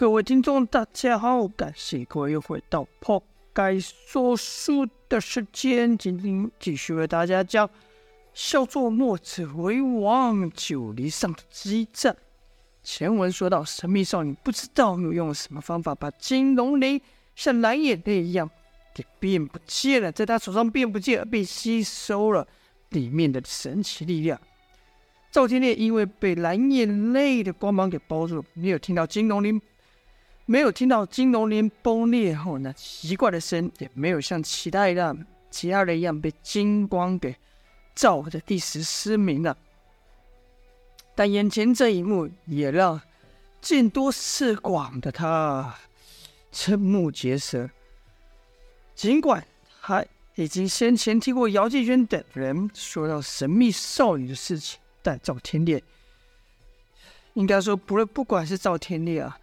各位听众，大家好，感谢各位又回到破该说书的时间，今天继续为大家讲笑作墨子为王，九黎上的激战。前文说到，神秘少女不知道又用了什么方法，把金龙鳞像蓝眼泪一样给变不见了，在她手上变不见，而被吸收了里面的神奇力量。赵天烈因为被蓝眼泪的光芒给包住，没有听到金龙鳞。没有听到金龙鳞崩裂后那奇怪的声，也没有像其他一样，其他人一样被金光给照得地时失明了。但眼前这一幕也让见多识广的他瞠目结舌。尽管他已经先前听过姚继轩等人说到神秘少女的事情，但赵天烈应该说不，不管是赵天烈啊。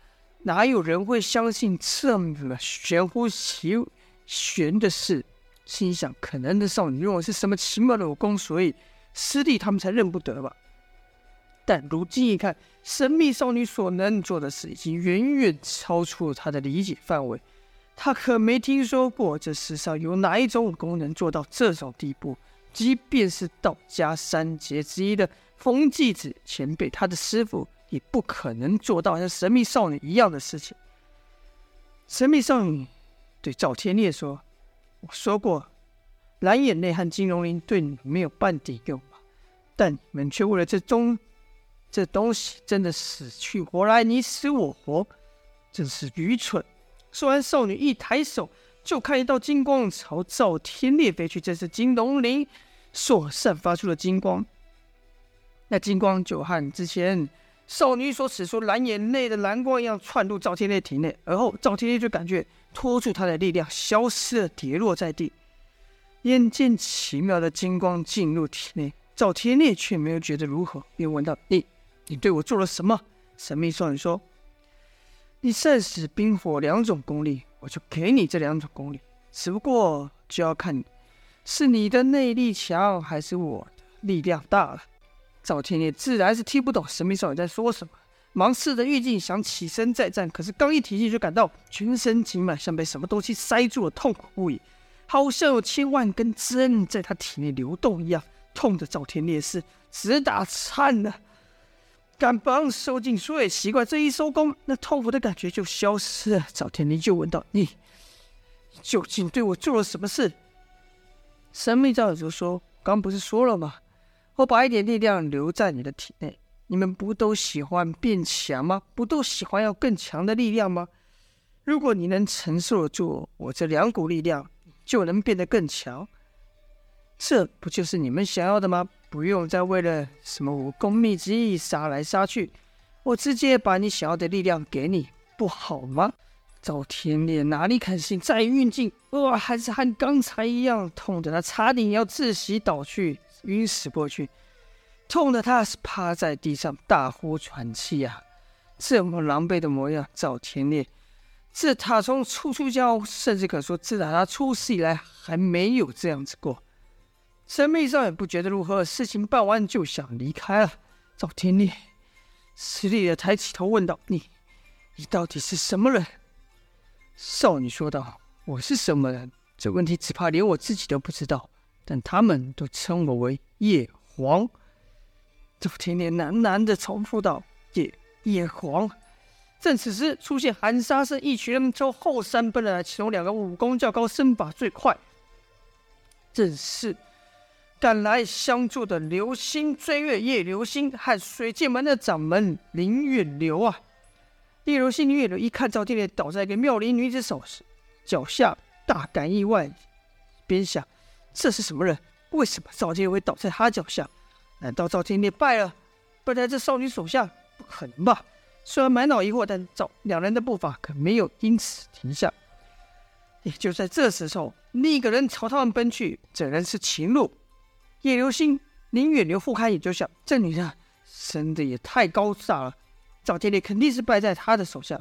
哪有人会相信这么玄乎其玄的事？心想，可能的少女用的是什么奇妙的武功，所以师弟他们才认不得吧？但如今一看，神秘少女所能做的事，已经远远超出了他的理解范围。他可没听说过这世上有哪一种武功能做到这种地步。即便是道家三杰之一的风继子前辈，他的师傅。也不可能做到像神秘少女一样的事情。神秘少女对赵天烈说：“我说过，蓝眼泪和金龙鳞对你没有半点用吧？但你们却为了这东这东西，真的死去活来，你死我活，真是愚蠢。”说完，少女一抬手，就看一道金光朝赵天烈飞去。这是金龙鳞所散发出的金光。那金光就和之前。少女所使出蓝眼泪的蓝光一样窜入赵天烈体内，而后赵天烈就感觉拖住他的力量消失了，跌落在地。眼见奇妙的金光进入体内，赵天烈却没有觉得如何，便问道：“你，你对我做了什么？”神秘少女说：“你善使冰火两种功力，我就给你这两种功力。只不过就要看是你的内力强，还是我的力量大了。”赵天烈自然是听不懂神秘少女在说什么，忙似的欲进想起身再战，可是刚一提气就感到全身经脉像被什么东西塞住了，痛苦不已，好像有千万根针在他体内流动一样，痛得赵天烈是直打颤了。赶忙收紧，说也奇怪，这一收工，那痛苦的感觉就消失了。赵天烈就问道：“你究竟对我做了什么事？”神秘少女就说：“刚不是说了吗？”我把一点力量留在你的体内，你们不都喜欢变强吗？不都喜欢要更强的力量吗？如果你能承受住我这两股力量，就能变得更强。这不就是你们想要的吗？不用再为了什么武功秘籍杀来杀去，我直接把你想要的力量给你，不好吗？赵天烈哪里肯信？再运劲，哇，还是和刚才一样痛得他差点要窒息倒去。晕死过去，痛得他是趴在地上大呼喘气呀、啊！这么狼狈的模样，赵天烈，自他从初出家，甚至可说自打他出世以来，还没有这样子过。神秘少女不觉得如何，事情办完就想离开了。赵天烈吃力的抬起头问道：“你，你到底是什么人？”少女说道：“我是什么人？这问题只怕连我自己都不知道。”但他们都称我为叶皇。赵天烈喃喃的重复道：“叶叶皇。”正此时，出现寒沙声，一群人从后山奔来，其中两个武功较高、身法最快，正是赶来相助的流星追月叶流星和水剑门的掌门林远流啊！叶流星、林远流一看赵天烈倒在一个妙龄女子手脚下，大感意外，边想。这是什么人？为什么赵天烈会倒在他脚下？难道赵天烈败了，败在这少女手下？不可能吧！虽然满脑疑惑，但赵两人的步伐可没有因此停下。也就在这时候，另一个人朝他们奔去。这人是秦鹿。叶流星、林远流互看也就想：这女人生的也太高大了，赵天烈肯定是败在他的手下。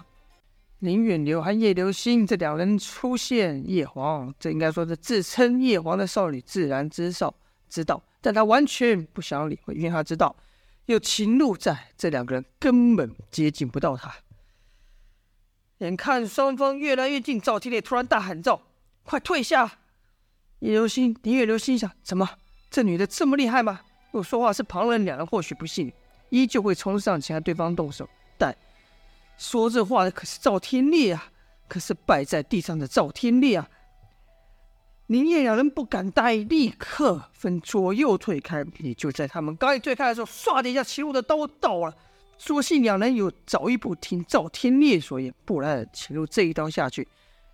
林远流和叶流星这两人出现，叶皇这应该说是自称叶皇的少女自然知道知道，但他完全不想理会，因为他知道有秦鹿在，这两个人根本接近不到他。眼看双方越来越近，赵天烈突然大喊道：“快退下！”叶流星、林远流心想：怎么这女的这么厉害吗？若说话是旁人，两人或许不信，依旧会冲上前和对方动手。但说这话的可是赵天烈啊，可是败在地上的赵天烈啊！林叶两人不敢大意，立刻分左右退开。也就在他们刚一退开的时候，唰的一下，秦璐的刀到了。所幸两人有早一步听赵天烈所言，不然秦璐这一刀下去，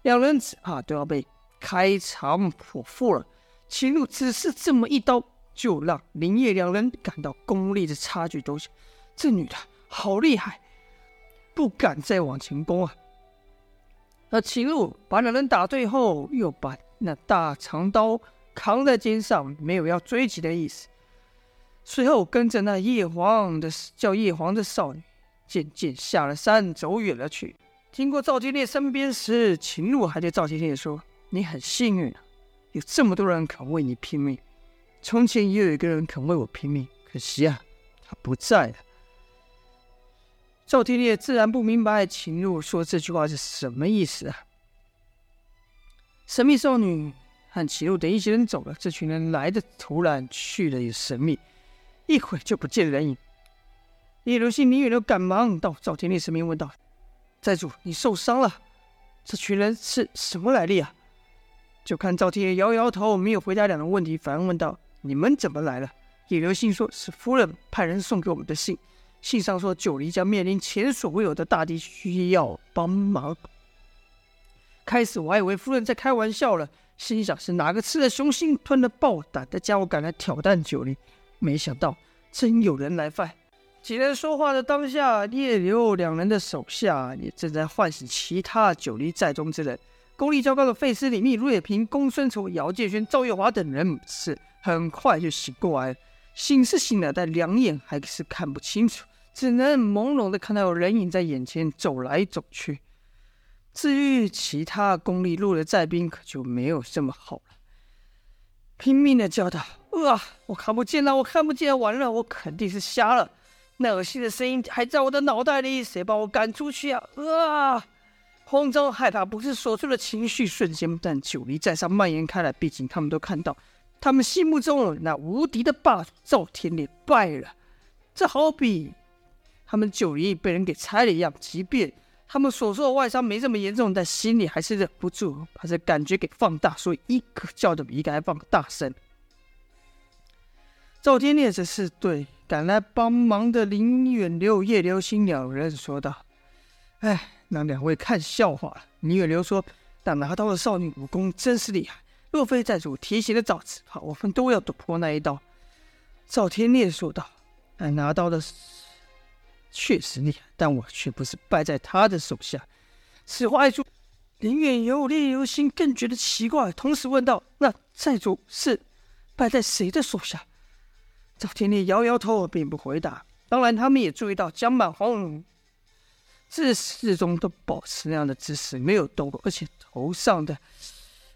两人只怕都要被开肠破腹了。秦璐只是这么一刀，就让林叶两人感到功力的差距都小。这女的好厉害，不敢再往前攻啊。而秦璐把两人打退后，又把那大长刀扛在肩上，没有要追击的意思。随后跟着那叶黄的叫叶黄的少女，渐渐下了山，走远了去。经过赵天烈身边时，秦璐还对赵天烈说：“你很幸运啊，有这么多人肯为你拼命。从前也有一个人肯为我拼命，可惜啊，他不在了。”赵天烈自然不明白秦璐说这句话是什么意思啊。神秘少女和秦璐等一些人走了，这群人来的突然，去的也神秘，一会就不见人影。叶流星、林远流赶忙到赵天烈身边问道：“寨主，你受伤了？这群人是什么来历啊？”就看赵天烈摇摇头，没有回答两人问题，反而问道：“你们怎么来了？”叶流星说：“是夫人派人送给我们的信，信上说九黎将面临前所未有的大敌，需要帮忙。”开始我还以为夫人在开玩笑了，心想是哪个吃了雄心吞了豹胆的家伙敢来挑战九黎，没想到真有人来犯。几人说话的当下，叶流两人的手下也正在唤醒其他九黎寨中之人。功力较高的费斯、李密、陆也平、公孙丑、姚建轩、赵月华等人是很快就醒过来了，醒是醒了，但两眼还是看不清楚，只能朦胧的看到人影在眼前走来走去。至于其他功力弱的寨兵，可就没有这么好了，拼命的叫道：“啊，我看不见了，我看不见，完了，我肯定是瞎了。那恶心的声音还在我的脑袋里，谁把我赶出去啊？啊！慌张害怕不是说出的情绪瞬间，但九黎寨上蔓延开来。毕竟他们都看到，他们心目中那无敌的霸主赵天烈败了。这好比他们九黎被人给拆了一样，即便……他们所说的外伤没这么严重，但心里还是忍不住把这感觉给放大，所以一个叫的比一个还放大声。赵天烈则是对赶来帮忙的林远流、叶流星两人说道：“哎，让两位看笑话了。”林远流说：“但拿刀的少女武功真是厉害，若非寨主提醒的早，只怕我们都要躲破那一刀。”赵天烈说道：“但拿刀的。”确实厉害，但我却不是败在他的手下。此话一出，林远游、叶流星更觉得奇怪，同时问道：“那寨主是败在谁的手下？”赵天烈摇摇头，并不回答。当然，他们也注意到江满红自始至终都保持那样的姿势，没有动过，而且头上的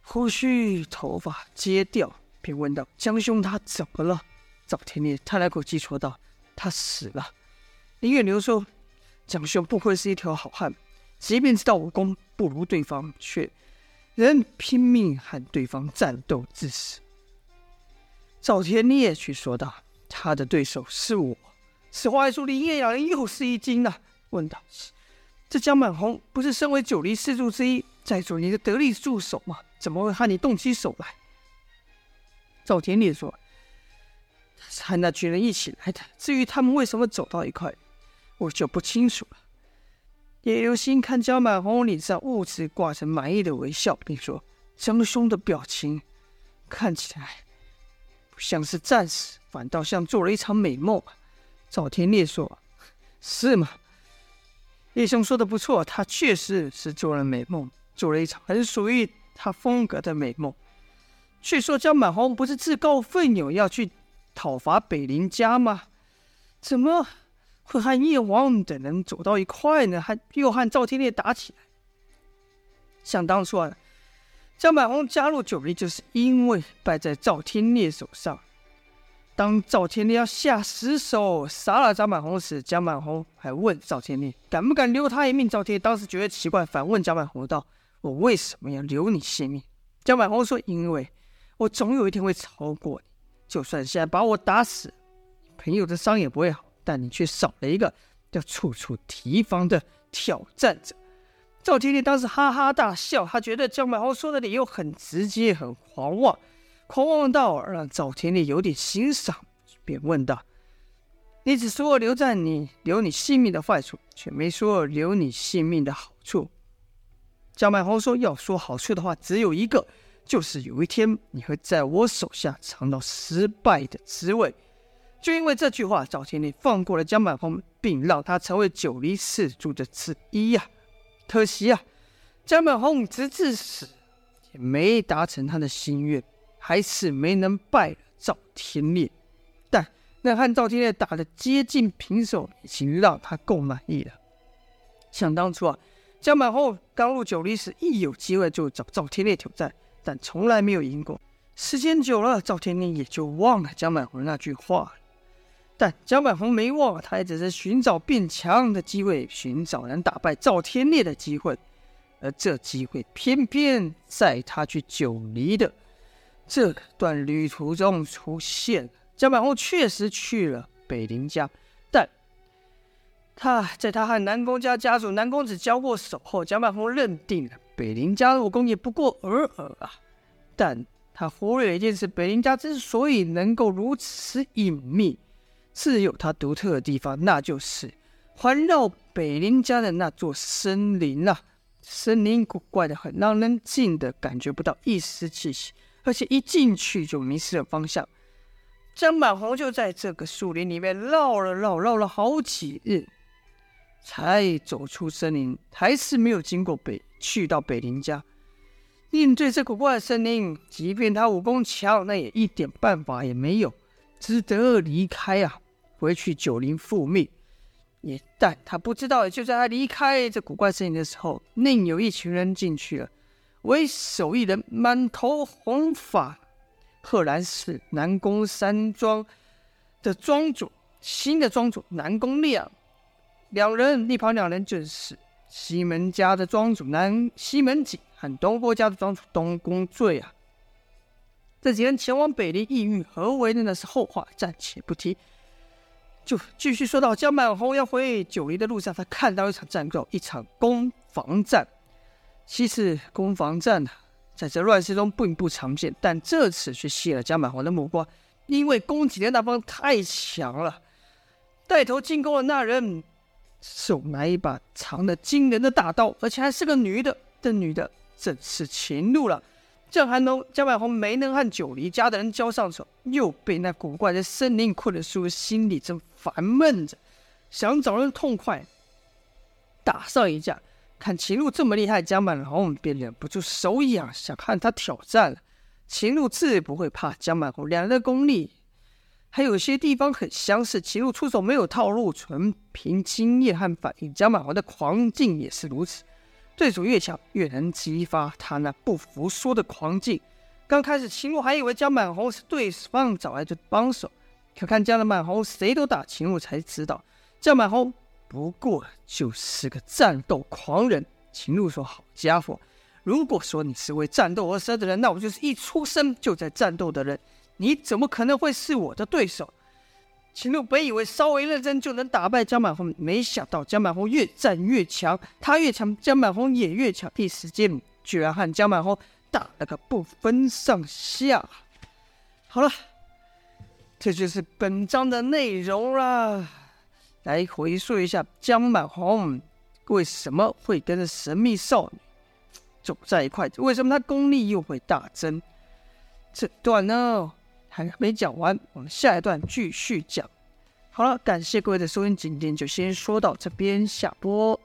胡须、头发皆掉，便问道：“江兄，他怎么了？”赵天烈叹了口气，说道：“他死了。”林远流说：“蒋兄不愧是一条好汉，即便知道武功不如对方，却仍拼命和对方战斗至死。”赵天烈却说道：“他的对手是我。”此话一出，林叶两人又是一惊呐、问道：“这江满红不是身为九黎四柱之一，寨主你的得力助手吗？怎么会和你动起手来？”赵天烈说：“他是和那群人一起来的。至于他们为什么走到一块？”我就不清楚了。叶流星看江满红脸上兀自挂着满意的微笑，并说：“江兄的表情看起来不像是战死，反倒像做了一场美梦。”赵天烈说：“是吗？”叶兄说的不错，他确实是做了美梦，做了一场很属于他风格的美梦。据说江满红不是自告奋勇要去讨伐北林家吗？怎么？会和叶王等人走到一块呢？还又和赵天烈打起来。想当初啊，江满红加入九黎就是因为败在赵天烈手上。当赵天烈要下死手杀了蒋满红时，江满红还问赵天烈敢不敢留他一命。赵天烈当时觉得奇怪，反问江满红道：“我为什么要留你性命？”江满红说：“因为我总有一天会超过你，就算现在把我打死，朋友的伤也不会好，但你却少了一个要处处提防的挑战者。”赵天烈当时哈哈大笑，他觉得江满豪说的理由很直接，很狂妄。狂妄到让赵天烈有点欣赏，便问道：“你只说留在你留你性命的坏处，却没说留你性命的好处。”江满豪说：“要说好处的话，只有一个，就是有一天你会在我手下尝到失败的滋味。”就因为这句话，赵天烈放过了江满红，并让他成为九黎四柱的之一呀。可惜啊，江满红直至死也没达成他的心愿。还是没能败了赵天烈，但那和赵天烈打的接近平手，已经让他够满意了。想当初啊，江满红刚入九黎时，一有机会就找赵天烈挑战，但从来没有赢过。时间久了，赵天烈也就忘了江满红那句话了。但江满红没忘，他也只是寻找变强的机会，寻找能打败赵天烈的机会，而这机会偏偏在他去九黎的。这段旅途中出现，江满红确实去了北林家，但他在他和南宫家家主南宫子交过手后，江满红认定了北林家的武功也不过尔尔啊。但他忽略了一件事：北林家之所以能够如此隐秘，自有它独特的地方，那就是环绕北林家的那座森林啊。森林古怪的很，让人近的感觉不到一丝气息。而且一进去就迷失了方向，张满红就在这个树林里面绕了绕，绕了好几日，才走出森林，还是没有经过北，去到北林家。面对这古怪的森林，即便他武功强，那也一点办法也没有，只得离开啊，回去九黎复命。也但他不知道，就在他离开这古怪森林的时候，另有一群人进去了。为首一人，满头红发，赫然是南宫山庄的庄主，新的庄主南宫亮。两人一旁，两人就是西门家的庄主南西门景和东郭家的庄主东宫醉啊。这几人前往北林意欲何为的，那是后话，暂且不提。就继续说到，江满红要回九黎的路上，他看到一场战斗，一场攻防战。其实攻防战呢，在这乱世中并不常见，但这次却吸引了江满红的目光，因为攻击的那方太强了。带头进攻的那人手拿一把长的惊人的大刀，而且还是个女的。这女的正是秦露了。这还能蒋满红没能和九黎家的人交上手，又被那古怪的森林困住，心里正烦闷着，想找人痛快打上一架。看秦露这么厉害，江满红便忍不住手痒，想和他挑战了。秦露自不会怕江满红，两人的功力还有些地方很相似。秦露出手没有套路，纯凭经验和反应。江满红的狂劲也是如此，对手越强，越能激发他那不服输的狂劲。刚开始，秦露还以为江满红是对方找来的帮手，可看江满红谁都打，秦露才知道江满红。不过就是个战斗狂人。秦露说：“好家伙，如果说你是为战斗而生的人，那我就是一出生就在战斗的人。你怎么可能会是我的对手？”秦露本以为稍微认真就能打败江满红，没想到江满红越战越强，他越强，江满红也越强。一时间，居然和江满红打了个不分上下。好了，这就是本章的内容了。来回溯一下，江满红为什么会跟着神秘少女走在一块？为什么他功力又会大增？这段呢还没讲完，我们下一段继续讲。好了，感谢各位的收听，今天就先说到这边，下播。